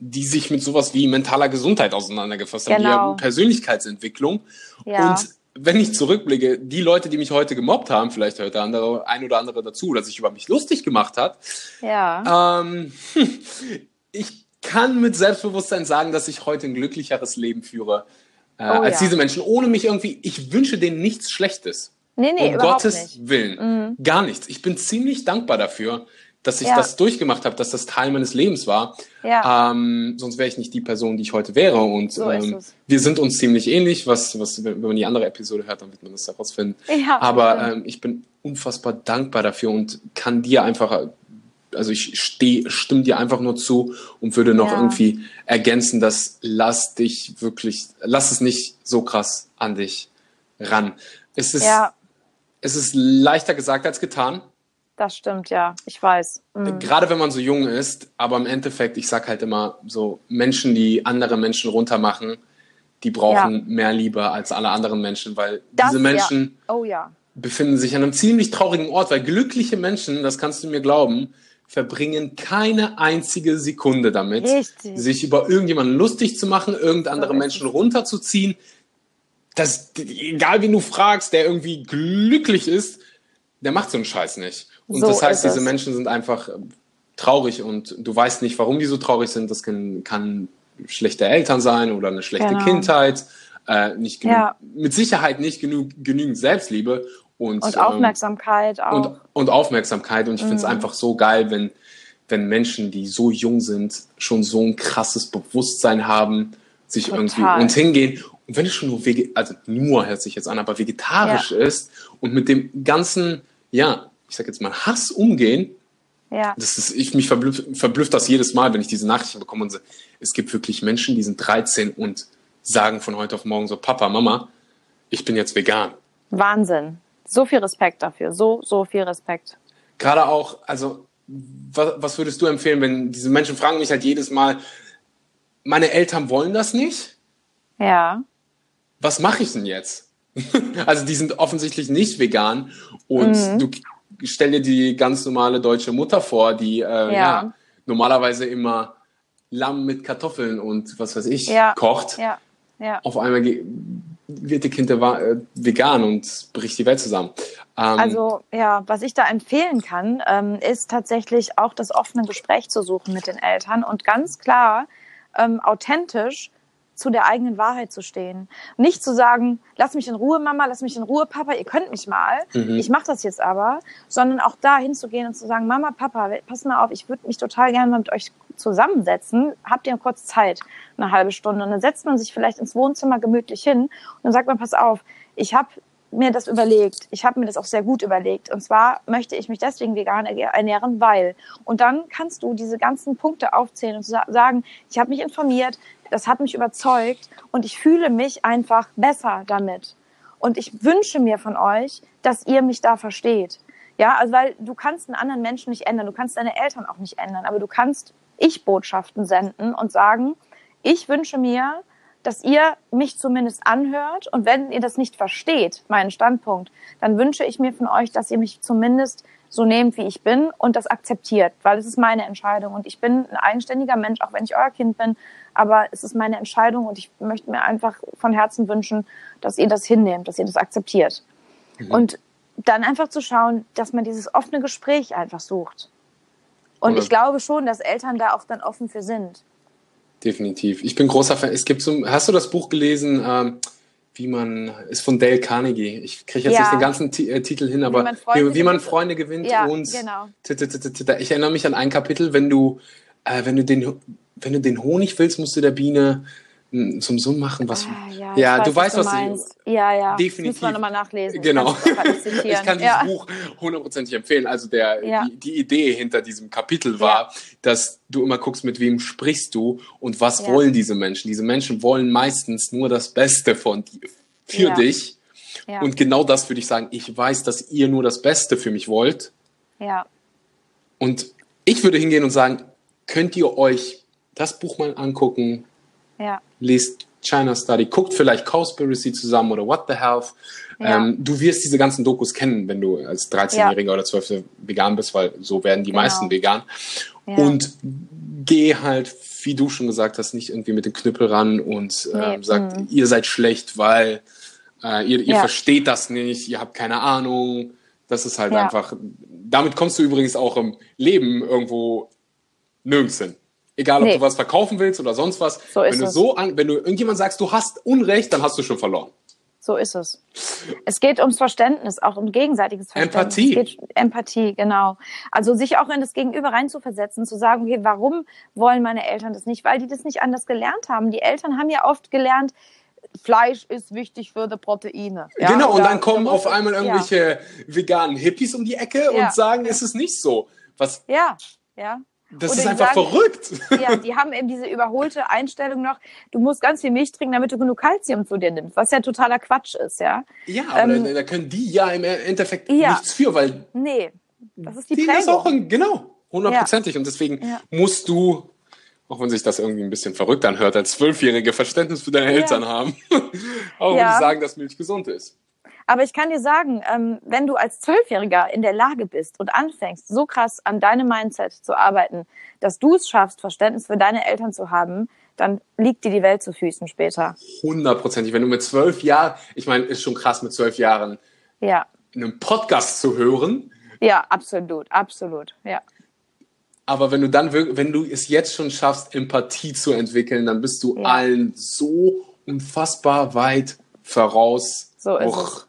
die sich mit sowas wie mentaler Gesundheit auseinandergefasst haben, Genau. die Persönlichkeitsentwicklung. Ja. Und wenn ich zurückblicke, die Leute, die mich heute gemobbt haben, vielleicht hört der andere, ein oder andere dazu, oder sich über mich lustig gemacht hat, Ja. ähm, [laughs] ich kann mit Selbstbewusstsein sagen, dass ich heute ein glücklicheres Leben führe äh, Oh als ja. diese Menschen. Ohne mich irgendwie, ich wünsche denen nichts Schlechtes. nee, nee, um Gottes nicht. Mhm. Willen. Gar nichts. Ich bin ziemlich dankbar dafür, dass ich Ja. das durchgemacht habe, dass das Teil meines Lebens war. Ja. Ähm, sonst wäre ich nicht die Person, die ich heute wäre. Und So ähm, wir sind uns ziemlich ähnlich. Was, was, wenn man die andere Episode hört, dann wird man das herausfinden. Ja, Aber ähm, ich bin unfassbar dankbar dafür und kann dir einfach, also ich steh, stimme dir einfach nur zu und würde noch Ja. irgendwie ergänzen, dass lass dich wirklich, lass es nicht so krass an dich ran. Es ist, Ja, es ist leichter gesagt als getan. das stimmt, ja. Ich weiß. Mhm. Gerade wenn man so jung ist, aber im Endeffekt, ich sag halt immer, so Menschen, die andere Menschen runtermachen, die brauchen Ja. mehr Liebe als alle anderen Menschen, weil Das, diese Menschen Ja. Oh ja. befinden sich an einem ziemlich traurigen Ort, weil glückliche Menschen, das kannst du mir glauben, verbringen keine einzige Sekunde damit, Richtig. sich über irgendjemanden lustig zu machen, irgendeine andere ist Menschen runterzuziehen. Das, egal wen du fragst, der irgendwie glücklich ist, der macht so einen Scheiß nicht. Und So das heißt, diese es. Menschen sind einfach ähm, traurig und du weißt nicht, warum die so traurig sind. Das kann, kann schlechte Eltern sein oder eine schlechte Genau. Kindheit, äh, nicht genü Ja. mit Sicherheit nicht genü genügend Selbstliebe und, Und ähm, Aufmerksamkeit auch. und, und Aufmerksamkeit. Und ich finde es Mhm. einfach so geil, wenn, wenn Menschen, die so jung sind, schon so ein krasses Bewusstsein haben, sich Total. irgendwie und hingehen. Und wenn es schon nur, vege also nur hört sich jetzt an, aber vegetarisch ist und mit dem ganzen, ja, ich sag jetzt mal Hass umgehen, ja. das ist, ich mich verblüfft, verblüfft das jedes Mal, wenn ich diese Nachrichten bekomme und so, es gibt wirklich Menschen, die sind 13 und sagen von heute auf morgen so, Papa, Mama, ich bin jetzt vegan. Wahnsinn. So viel Respekt dafür. So, so viel Respekt. Gerade auch, also, was, was würdest du empfehlen, wenn diese Menschen fragen mich halt jedes Mal, meine Eltern wollen das nicht? Ja. Was mache ich denn jetzt? [laughs] also, die sind offensichtlich nicht vegan und Mhm. du stell dir die ganz normale deutsche Mutter vor, die äh, ja. normalerweise immer Lamm mit Kartoffeln und was weiß ich Ja. kocht. Ja. Ja. Auf einmal wird die Kind wa- äh, vegan und bricht die Welt zusammen. Ähm, Also ja, was ich da empfehlen kann, ähm, ist tatsächlich auch das offene Gespräch zu suchen mit den Eltern und ganz klar ähm, authentisch zu der eigenen Wahrheit zu stehen. Nicht zu sagen, lass mich in Ruhe, Mama, lass mich in Ruhe, Papa, ihr könnt mich mal, Mhm. ich mache das jetzt aber, sondern auch da hinzugehen und zu sagen, Mama, Papa, pass mal auf, ich würde mich total gerne mal mit euch zusammensetzen. Habt ihr kurz Zeit, eine halbe Stunde? Und dann setzt man sich vielleicht ins Wohnzimmer gemütlich hin und dann sagt man, pass auf, ich habe mir das überlegt. Ich habe mir das auch sehr gut überlegt. Und zwar möchte ich mich deswegen vegan ernähren, weil. Und dann kannst du diese ganzen Punkte aufzählen und sa- sagen, ich habe mich informiert, das hat mich überzeugt und ich fühle mich einfach besser damit. Und ich wünsche mir von euch, dass ihr mich da versteht. Ja, also weil du kannst einen anderen Menschen nicht ändern, du kannst deine Eltern auch nicht ändern, aber du kannst Ich-Botschaften senden und sagen, ich wünsche mir, dass ihr mich zumindest anhört und wenn ihr das nicht versteht, meinen Standpunkt, dann wünsche ich mir von euch, dass ihr mich zumindest so nehmt, wie ich bin und das akzeptiert, weil es ist meine Entscheidung und ich bin ein eigenständiger Mensch, auch wenn ich euer Kind bin, aber es ist meine Entscheidung und ich möchte mir einfach von Herzen wünschen, dass ihr das hinnehmt, dass ihr das akzeptiert. Und dann einfach zu schauen, dass man dieses offene Gespräch einfach sucht. Und Oder- ich glaube schon, dass Eltern da auch dann offen für sind. Definitiv. Ich bin großer Fan. Es gibt so, hast du das Buch gelesen, ähm, wie man, ist von Dale Carnegie. Ich kriege jetzt Ja. nicht den ganzen Ti äh, Titel hin, aber man Freunde wie, wie man. Freunde gewinnt Ja, und genau. t- t- t- t- t- ich erinnere mich an ein Kapitel, wenn du, äh, wenn du den, wenn du den Honig willst, musst du der Biene zum Sohn machen, was. Ah, ja, ja ich du weißt, was ich. meinst. Ja, ja. Definitiv. Müssen wir nochmal nachlesen. Genau. [laughs] Zitieren. Ich kann dieses ja. Buch hundertprozentig empfehlen. Also der, Ja. die, die Idee hinter diesem Kapitel war, dass du immer guckst, mit wem sprichst du und was wollen diese Menschen. Diese Menschen wollen meistens nur das Beste von dir, für dich. Und genau das würde ich sagen. Ich weiß, dass ihr nur das Beste für mich wollt. ja. Und ich würde hingehen und sagen, könnt ihr euch das Buch mal angucken, Ja. lest China Study, guckt vielleicht Cowspiracy zusammen oder What the Health. Ja. Ähm, du wirst diese ganzen Dokus kennen, wenn du als 13-Jähriger ja. oder 12 vegan bist, weil so werden die genau. meisten vegan. Ja. Und geh halt, wie du schon gesagt hast, nicht irgendwie mit dem Knüppel ran und ähm, nee. sagt, mhm. ihr seid schlecht, weil äh, ihr, ihr versteht das nicht, ihr habt keine Ahnung. Das ist halt einfach, damit kommst du übrigens auch im Leben irgendwo nirgends hin. Egal, ob nee. du was verkaufen willst oder sonst was. So wenn du es. so an, wenn du irgendjemand sagst, du hast Unrecht, dann hast du schon verloren. So ist es. Es geht ums Verständnis, auch um gegenseitiges Verständnis. Empathie. Empathie, genau. Also sich auch in das Gegenüber reinzuversetzen, zu sagen, okay, warum wollen meine Eltern das nicht? Weil die das nicht anders gelernt haben. Die Eltern haben ja oft gelernt, Fleisch ist wichtig für die Proteine. Ja? Genau, und dann kommen auf einmal irgendwelche ja. veganen Hippies um die Ecke ja. und sagen, ist es nicht so. Was? Ja, ja. Das Oder ist einfach sagen, verrückt. Ja, die haben eben diese überholte Einstellung noch, du musst ganz viel Milch trinken, damit du genug Kalzium zu dir nimmst, was ja totaler Quatsch ist, ja. Ja, aber ähm, da, können die ja im Endeffekt ja, nichts für, weil. Nee, das ist die, die Prägung. Das auch genau, hundertprozentig. Ja. Und deswegen ja. musst du, auch wenn sich das irgendwie ein bisschen verrückt anhört, als Zwölfjährige Verständnis für deine Eltern haben. [laughs] auch wenn die sagen, dass Milch gesund ist. Aber ich kann dir sagen, ähm, wenn du als Zwölfjähriger in der Lage bist und anfängst, so krass an deinem Mindset zu arbeiten, dass du es schaffst, Verständnis für deine Eltern zu haben, dann liegt dir die Welt zu Füßen später. Hundertprozentig. Wenn du mit zwölf Jahren, ich meine, ist schon krass mit zwölf Jahren, ja. einen Podcast zu hören. Ja, absolut, absolut, ja. Aber wenn du dann, wenn du es jetzt schon schaffst, Empathie zu entwickeln, dann bist du ja. allen so unfassbar weit voraus. So ist Och, es.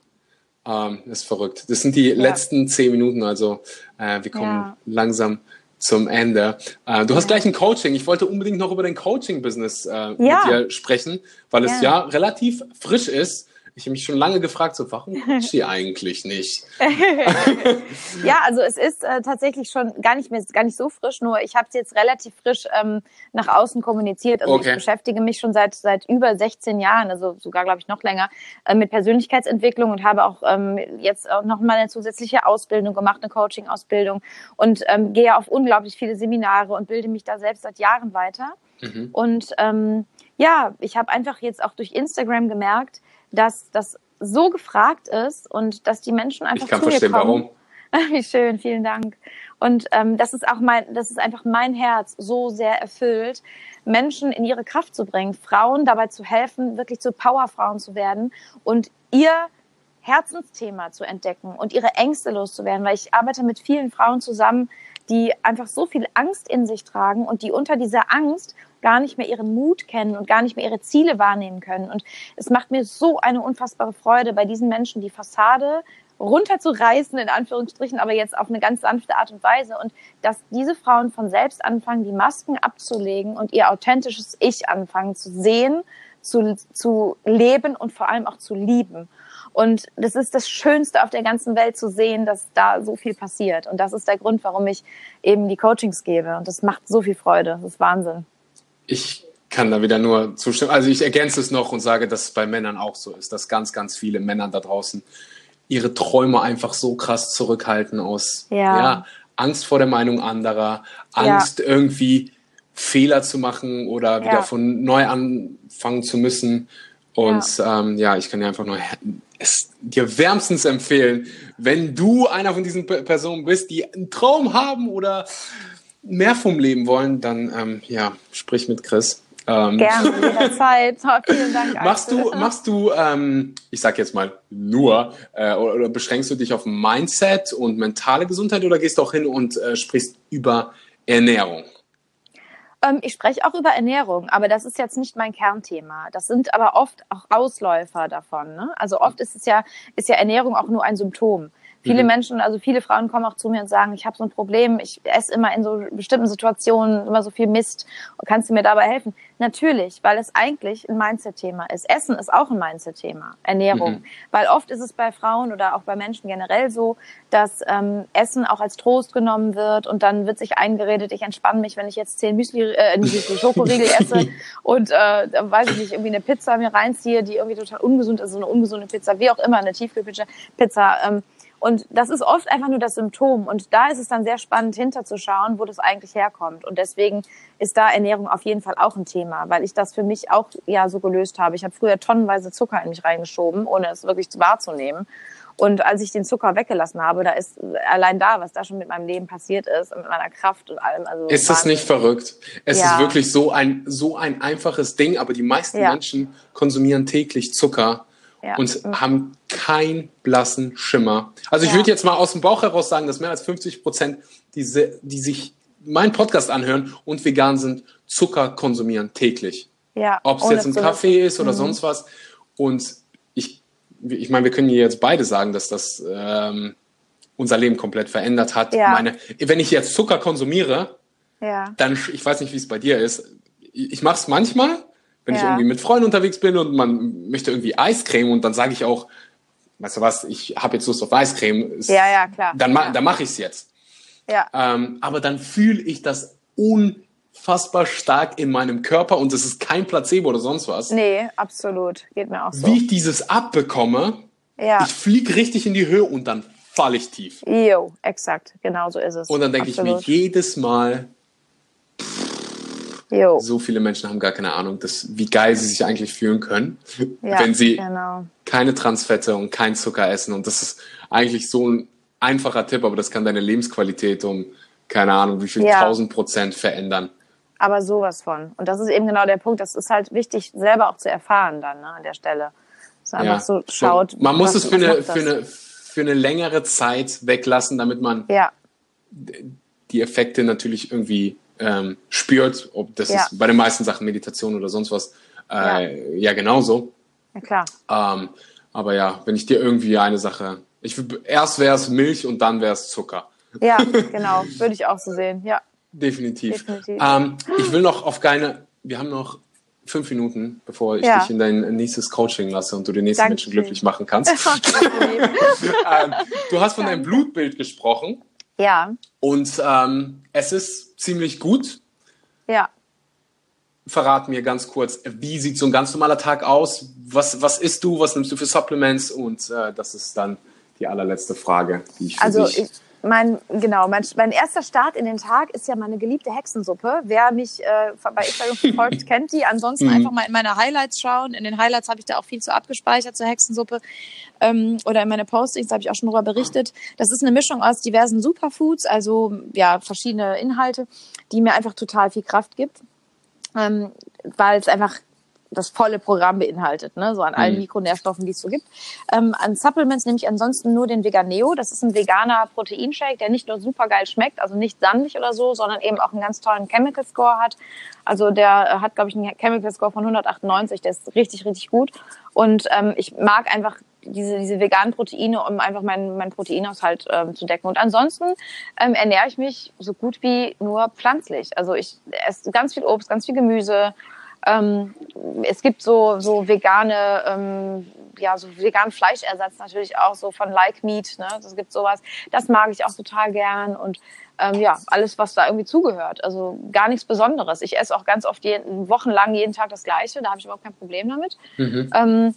Ähm, ist verrückt. Das sind die ja. letzten zehn Minuten, also äh, wir kommen ja. langsam zum Ende. Äh, du hast gleich ein Coaching. Ich wollte unbedingt noch über dein Coaching-Business äh, ja. mit dir sprechen, weil es ja relativ frisch ist ich habe mich schon lange gefragt, so warum coacht die eigentlich nicht? [laughs] ja, also es ist äh, tatsächlich schon gar nicht mehr, gar nicht so frisch, nur ich habe es jetzt relativ frisch ähm, nach außen kommuniziert. Also okay. ich beschäftige mich schon seit seit über 16 Jahren, also sogar glaube ich noch länger, äh, mit Persönlichkeitsentwicklung und habe auch ähm, jetzt auch noch mal eine zusätzliche Ausbildung gemacht, eine Coaching-Ausbildung und ähm, gehe auf unglaublich viele Seminare und bilde mich da selbst seit Jahren weiter. Mhm. Und ähm, ja, ich habe einfach jetzt auch durch Instagram gemerkt, dass das so gefragt ist und dass die Menschen einfach ich kann zu verstehen, mir kommen. Warum. [laughs] Wie schön, vielen Dank. Und ähm, das ist auch mein, das ist einfach mein Herz so sehr erfüllt, Menschen in ihre Kraft zu bringen, Frauen dabei zu helfen, wirklich zu Powerfrauen zu werden und ihr Herzensthema zu entdecken und ihre Ängste loszuwerden, weil ich arbeite mit vielen Frauen zusammen, die einfach so viel Angst in sich tragen und die unter dieser Angst gar nicht mehr ihren Mut kennen und gar nicht mehr ihre Ziele wahrnehmen können. Und es macht mir so eine unfassbare Freude, bei diesen Menschen die Fassade runterzureißen, in Anführungsstrichen, aber jetzt auf eine ganz sanfte Art und Weise. Und dass diese Frauen von selbst anfangen, die Masken abzulegen und ihr authentisches Ich anfangen zu sehen, zu, zu leben und vor allem auch zu lieben. Und das ist das Schönste auf der ganzen Welt zu sehen, dass da so viel passiert. Und das ist der Grund, warum ich eben die Coachings gebe. Und das macht so viel Freude. Das ist Wahnsinn ich kann da wieder nur zustimmen. Also ich ergänze es noch und sage, dass es bei Männern auch so ist, dass ganz, ganz viele Männer da draußen ihre Träume einfach so krass zurückhalten aus ja. ja Angst vor der Meinung anderer, Angst ja. irgendwie Fehler zu machen oder wieder ja. von neu anfangen zu müssen. Und ja, ähm, ja ich kann dir einfach nur es dir wärmstens empfehlen, wenn du einer von diesen Personen bist, die einen Traum haben oder mehr vom Leben wollen, dann ähm, ja, sprich mit Chris. Ähm, Gerne, [laughs] jederzeit. Oh, vielen Dank. Machst du, machst du ähm, ich sag jetzt mal nur, äh, oder, oder, beschränkst du dich auf Mindset und mentale Gesundheit oder gehst du auch hin und äh, sprichst über Ernährung? Ähm, ich spreche auch über Ernährung, aber das ist jetzt nicht mein Kernthema. Das sind aber oft auch Ausläufer davon. Ne? Also oft ist es ja, ist ja Ernährung auch nur ein Symptom. Viele mhm. Menschen, also viele Frauen kommen auch zu mir und sagen, ich habe so ein Problem, ich esse immer in so bestimmten Situationen immer so viel Mist. Kannst du mir dabei helfen? Natürlich, weil es eigentlich ein Mindset-Thema ist. Essen ist auch ein Mindset-Thema, Ernährung. Mhm. Weil oft ist es bei Frauen oder auch bei Menschen generell so, dass ähm, Essen auch als Trost genommen wird und dann wird sich eingeredet, ich entspanne mich, wenn ich jetzt zehn Müsli, äh, Müsli Schokoriegel [laughs] esse und äh, weiß ich nicht, irgendwie eine Pizza mir reinziehe, die irgendwie total ungesund ist, so eine ungesunde Pizza, wie auch immer, eine Tiefkühlpizza. Pizza, ähm, Und das ist oft einfach nur das Symptom. Und da ist es dann sehr spannend hinterzuschauen, wo das eigentlich herkommt. Und deswegen ist da Ernährung auf jeden Fall auch ein Thema, weil ich das für mich auch ja so gelöst habe. Ich habe früher tonnenweise Zucker in mich reingeschoben, ohne es wirklich wahrzunehmen. Und als ich den Zucker weggelassen habe, da ist allein da, was da schon mit meinem Leben passiert ist, mit meiner Kraft und allem. Also ist das nicht verrückt? Es ja. ist wirklich so ein, so ein einfaches Ding, aber die meisten ja. Menschen konsumieren täglich Zucker ja. und haben keinen blassen Schimmer. Also ich würde jetzt mal aus dem Bauch heraus sagen, dass mehr als 50 Prozent, die, die sich meinen Podcast anhören und vegan sind, Zucker konsumieren täglich. Ja, Ob es jetzt ein Kaffee ist oder mhm. sonst was. Und ich meine, wir können hier jetzt beide sagen, dass das ähm, unser Leben komplett verändert hat. Ja. Meine, wenn ich jetzt Zucker konsumiere, ja. dann, ich weiß nicht, wie es bei dir ist, ich mache es manchmal, wenn ja. ich irgendwie mit Freunden unterwegs bin und man möchte irgendwie Eiscreme und dann sage ich auch, weißt du was, ich habe jetzt Lust auf Eiscreme. ja, ja, klar. Dann, ma dann mache ich es jetzt. Ja. Ähm, aber dann fühle ich das un unfassbar stark in meinem Körper und es ist kein Placebo oder sonst was. Nee, absolut. Geht mir auch so. Wie ich dieses abbekomme, ja. ich fliege richtig in die Höhe und dann falle ich tief. Jo, exakt. Genau so ist es. Und dann denke ich mir jedes Mal, Jo. So viele Menschen haben gar keine Ahnung, dass, wie geil sie sich eigentlich fühlen können, ja, wenn sie genau. keine Transfette und kein Zucker essen. Und das ist eigentlich so ein einfacher Tipp, aber das kann deine Lebensqualität um keine Ahnung wie viel ja. tausend Prozent verändern. Aber sowas von. Und das ist eben genau der Punkt. Das ist halt wichtig, selber auch zu erfahren dann ne, an der Stelle. Dass man ja. einfach so schaut. Man muss es für eine, für, eine, für eine längere Zeit weglassen, damit man ja. die Effekte natürlich irgendwie ähm, spürt. Ob das ja. ist bei den meisten Sachen Meditation oder sonst was. Äh, ja. ja, genauso. Ja, klar. Ähm, aber ja, wenn ich dir irgendwie eine Sache. Ich, erst wäre es Milch und dann wäre es Zucker. Ja, [laughs] genau. Würde ich auch so sehen. Ja. Definitiv. Definitiv. Ähm, ich will noch auf keine, wir haben noch fünf Minuten, bevor ich ja. dich in dein nächstes Coaching lasse und du den nächsten Danke Menschen glücklich machen [laughs] kannst. [laughs] ähm, du hast von Danke. deinem Blutbild gesprochen. Ja. Und ähm, es ist ziemlich gut. Ja. Verrat mir ganz kurz, wie sieht so ein ganz normaler Tag aus? Was, was isst du? Was nimmst du für Supplements? Und äh, das ist dann die allerletzte Frage, die ich für also dich... Ich mein, genau, mein, mein erster Start in den Tag ist ja meine geliebte Hexensuppe. Wer mich äh, bei Instagram verfolgt, [laughs] kennt die. Ansonsten mhm. einfach mal in meine Highlights schauen. In den Highlights habe ich da auch viel zu abgespeichert zur Hexensuppe. Ähm, oder in meine Postings habe ich auch schon darüber berichtet. Das ist eine Mischung aus diversen Superfoods, also ja, verschiedene Inhalte, die mir einfach total viel Kraft gibt. Ähm, weil es einfach das volle Programm beinhaltet, ne? so an allen mhm. Mikronährstoffen, die es so gibt. Ähm, an Supplements nehme ich ansonsten nur den Veganeo. Das ist ein veganer Proteinshake, der nicht nur super geil schmeckt, also nicht sandig oder so, sondern eben auch einen ganz tollen Chemical Score hat. Also der hat, glaube ich, einen Chemical Score von 198, der ist richtig, richtig gut. Und ähm, ich mag einfach diese, diese veganen Proteine, um einfach meinen mein Proteinhaushalt ähm, zu decken. Und ansonsten ähm, ernähre ich mich so gut wie nur pflanzlich. Also ich esse ganz viel Obst, ganz viel Gemüse, ähm, es gibt so, so vegane, ähm, ja, so veganen Fleischersatz natürlich auch, so von Like Meat, ne? Das gibt sowas. Das mag ich auch total gern und ähm, ja, alles, was da irgendwie zugehört. Also gar nichts Besonderes. Ich esse auch ganz oft jeden, wochenlang jeden Tag das Gleiche, da habe ich überhaupt kein Problem damit. Mhm. Ähm,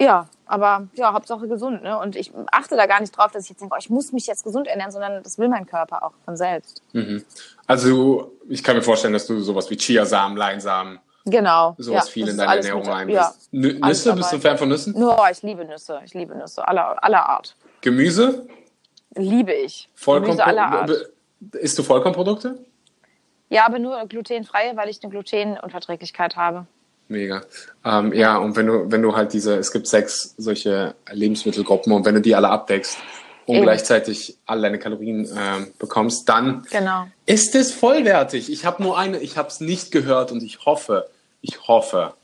ja, aber ja, Hauptsache gesund, ne? Und ich achte da gar nicht drauf, dass ich jetzt denke, oh, ich muss mich jetzt gesund ernähren, sondern das will mein Körper auch von selbst. Mhm. Also ich kann mir vorstellen, dass du sowas wie Chiasamen, Leinsamen, Genau. Sowas ja, viel in deine Ernährung reinbist. Ja, Nüsse, bist du Fan von Nüssen? Nur, ich liebe Nüsse. Ich liebe Nüsse aller, aller Art. Gemüse? Liebe ich. Vollkorn Gemüse aller Art. Isst du Vollkornprodukte? Ja, aber nur glutenfreie, weil ich eine Glutenunverträglichkeit habe. Mega. Ähm, ja, und wenn du, wenn du halt diese, es gibt sechs solche Lebensmittelgruppen und wenn du die alle abdeckst und Eben. gleichzeitig alle deine Kalorien äh, bekommst, dann genau. ist es vollwertig. Ich habe nur eine, ich habe es nicht gehört und ich hoffe, ich hoffe,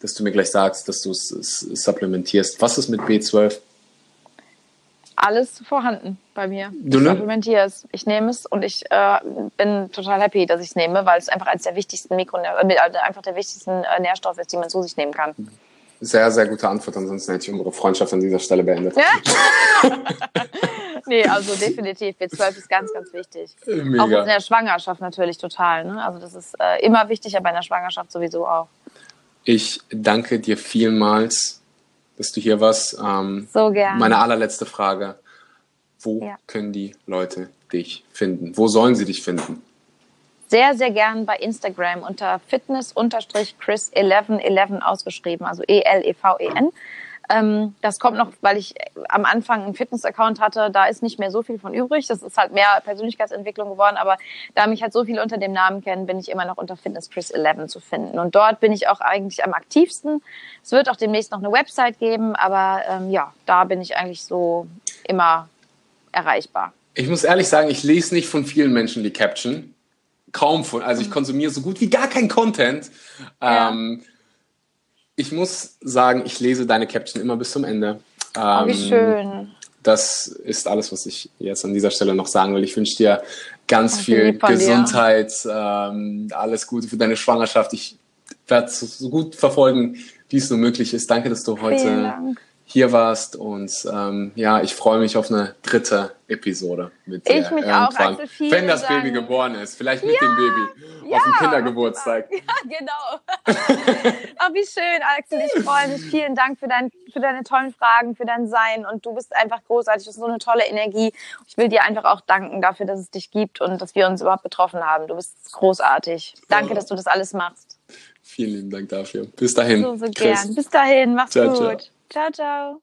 dass du mir gleich sagst, dass du es supplementierst. Was ist mit B12? Alles vorhanden bei mir. Du ich supplementiere es. Ich nehme es und ich äh, bin total happy, dass ich es nehme, weil es einfach eines der wichtigsten Mikronährstoffe, äh, einfach der wichtigsten äh, Nährstoffe ist, die man so sich nehmen kann. Sehr, sehr gute Antwort. Ansonsten hätte ich unsere Freundschaft an dieser Stelle beendet. [laughs] nee, also definitiv. B12 ist ganz, ganz wichtig. Mega. Auch in der Schwangerschaft natürlich total. Ne? Also das ist äh, immer wichtig, aber in der Schwangerschaft sowieso auch. Ich danke dir vielmals, dass du hier warst. Ähm, so gerne. Meine allerletzte Frage. wo ja. können die Leute dich finden? Wo sollen sie dich finden? Sehr, sehr gern bei Instagram unter fitness-chris1111 ausgeschrieben, also E-L-E-V-E-N. Ähm, das kommt noch, weil ich am Anfang einen Fitness-Account hatte, da ist nicht mehr so viel von übrig. Das ist halt mehr Persönlichkeitsentwicklung geworden, aber da mich halt so viele unter dem Namen kennen, bin ich immer noch unter Fitness Chris 11 zu finden. Und dort bin ich auch eigentlich am aktivsten. Es wird auch demnächst noch eine Website geben, aber ähm, ja, da bin ich eigentlich so immer erreichbar. Ich muss ehrlich sagen, ich lese nicht von vielen Menschen die Caption. Kaum von, also ich mhm. konsumiere so gut wie gar keinen Content. Ja. Ähm, ich muss sagen, ich lese deine Caption immer bis zum Ende. Ähm, oh, wie ähm, schön. Das ist alles, was ich jetzt an dieser Stelle noch sagen will. Ich wünsche dir ganz oh, viel Gesundheit, ähm, alles Gute für deine Schwangerschaft. Ich werde es so gut verfolgen, wie es nur möglich ist. Danke, dass du heute hier warst und ähm, ja, ich freue mich auf eine dritte Episode mit dir. Ich mich auch, Axel, Wenn das Dank. Baby geboren ist, vielleicht mit ja, dem Baby ja, auf dem Kindergeburtstag. [laughs] Ja, genau. [laughs] oh, wie schön, Axel, ich freue mich. Vielen Dank für, dein, für deine tollen Fragen, für dein Sein und du bist einfach großartig, du hast so eine tolle Energie. Ich will dir einfach auch danken dafür, dass es dich gibt und dass wir uns überhaupt getroffen haben. Du bist großartig. Danke, oh. dass du das alles machst. Vielen lieben Dank dafür. Bis dahin. So, so gern. Bis dahin, mach's ciao, gut. ciao, ciao. ciao.